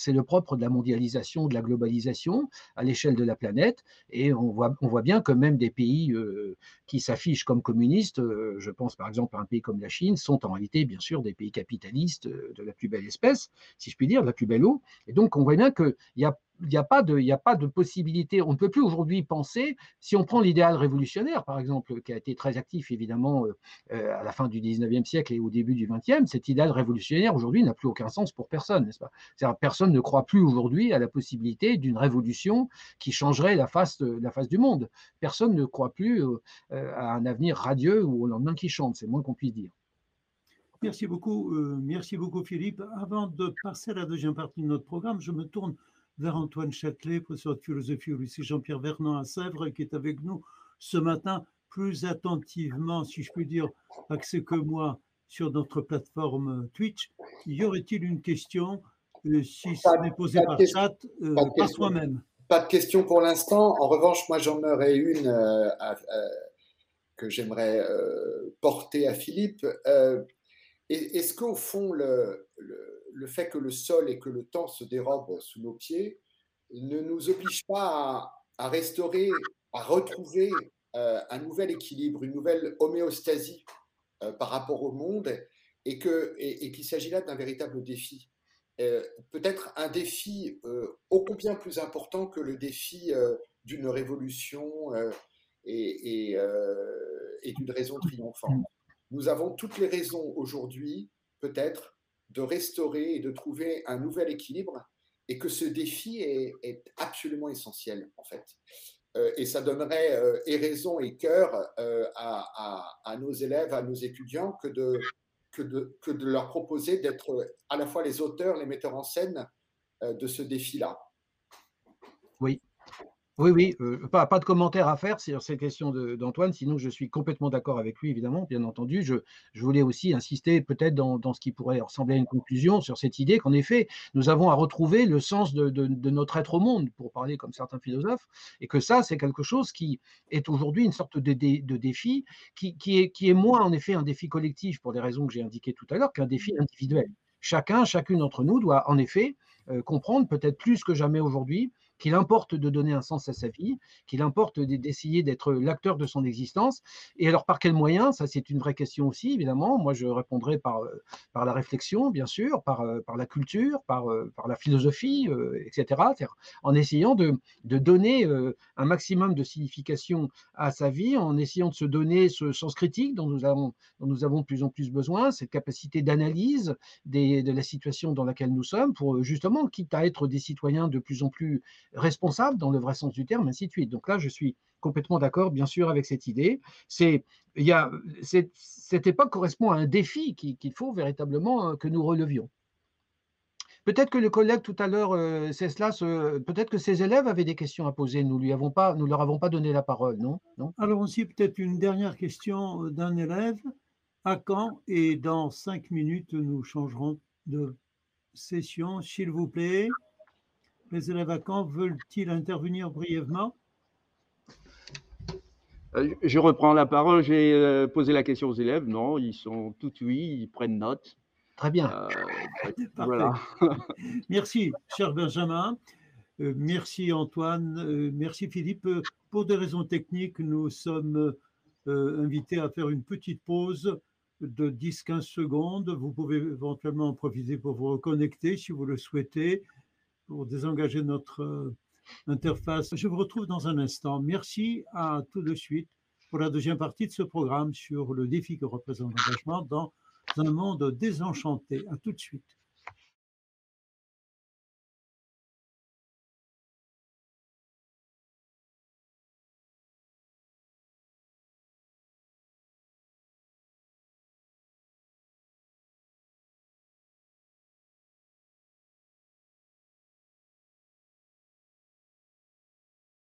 c'est le propre de la mondialisation, de la globalisation à l'échelle de la planète. Et on voit, bien que même des pays euh, qui s'affichent comme communistes, euh, je pense par exemple à un pays comme la Chine, sont en réalité bien sûr des pays capitalistes euh, de la plus belle espèce, si je puis dire, de la plus belle eau. Et donc on voit bien qu'il y a n'y a, pas de, a pas de possibilité. On ne peut plus aujourd'hui penser, si on prend l'idéal révolutionnaire, par exemple, qui a été très actif évidemment euh, euh, à la fin du 19e siècle et au début du 20e, cet idéal révolutionnaire aujourd'hui n'a plus aucun sens pour personne, n'est-ce pas? Personne ne croit plus aujourd'hui à la possibilité d'une révolution qui changerait la face, la face du monde. Personne ne croit plus euh, à un avenir radieux ou au lendemain qui chante, c'est moins qu'on puisse dire. Merci beaucoup, merci beaucoup Philippe. Avant de passer à la deuxième partie de notre programme, je me tourne vers Antoine Châtelet, professeur de philosophie au lycée Jean-Pierre Vernon à Sèvres, qui est avec nous ce matin plus attentivement, si je puis dire, accès que moi sur notre plateforme Twitch. Y aurait-il une question? Euh, Si ce n'est posé par chat, euh, par soi-même Pas de question pour l'instant. En revanche, moi j'en aurais une euh, que j'aimerais porter à Philippe. Est-ce qu'au fond, le, le, fait que le sol et que le temps se dérobent sous nos pieds ne nous oblige pas à, restaurer, à retrouver euh, un nouvel équilibre, une nouvelle homéostasie euh, par rapport au monde et qu'il s'agit là d'un véritable défi. Euh, peut-être un défi ô combien plus important que le défi d'une révolution et d'une raison triomphante. Nous avons toutes les raisons aujourd'hui, peut-être, de restaurer et de trouver un nouvel équilibre et que ce défi est, absolument essentiel, en fait. Euh, et ça donnerait euh, et raison et cœur euh, à, nos élèves, à nos étudiants, que de, que de, que de leur proposer d'être à la fois les auteurs, les metteurs en scène de ce défi-là. Oui, oui, oui, euh, pas, de commentaire à faire sur ces questions d'Antoine, sinon je suis complètement d'accord avec lui, évidemment, bien entendu. Je, voulais aussi insister peut-être dans, ce qui pourrait ressembler à une conclusion sur cette idée qu'en effet, nous avons à retrouver le sens de, notre être au monde, pour parler comme certains philosophes, et que ça, c'est quelque chose qui est aujourd'hui une sorte de, défi qui, qui, est, qui est moins en effet un défi collectif, pour des raisons que j'ai indiquées tout à l'heure, qu'un défi individuel. Chacun, chacune d'entre nous doit en effet euh, comprendre, peut-être plus que jamais aujourd'hui, qu'il importe de donner un sens à sa vie, qu'il importe d'essayer d'être l'acteur de son existence. Et alors, par quels moyens? Ça, c'est une vraie question aussi, évidemment. Moi, je répondrai par, euh, par la réflexion, bien sûr, par, euh, par la culture, par, euh, par la philosophie, etc. En essayant de, de donner un maximum de signification à sa vie, en essayant de se donner ce sens critique dont nous avons, dont nous avons de plus en plus besoin, cette capacité d'analyse de la situation dans laquelle nous sommes, pour justement, quitte à être des citoyens de plus en plus responsable dans le vrai sens du terme, ainsi de suite. Donc là, je suis complètement d'accord, bien sûr, avec cette idée. C'est, il y a, cette époque correspond à un défi qu'il faut véritablement euh, que nous relevions. Peut-être que le collègue tout à l'heure, euh, c'est cela, peut-être que ses élèves avaient des questions à poser. Nous lui leur avons pas donné la parole, non, non? Alors aussi peut-être une dernière question euh, d'un élève. À quand Et dans cinq minutes, nous changerons de session, s'il vous plaît. Les élèves à Caen veulent-ils intervenir brièvement? Euh, Je reprends la parole. J'ai euh, posé la question aux élèves. Non, ils sont tout oui, ils prennent note. Très bien. Euh, voilà. Merci, cher Benjamin. merci Antoine, merci Philippe. Pour des raisons techniques, nous sommes invités à faire une petite pause de 10-15 secondes. Vous pouvez éventuellement en profiter pour vous reconnecter si vous le souhaitez, pour désengager notre interface. Je vous retrouve dans un instant. Merci à tout de suite pour la deuxième partie de ce programme sur le défi que représente l'engagement dans un monde désenchanté. À tout de suite.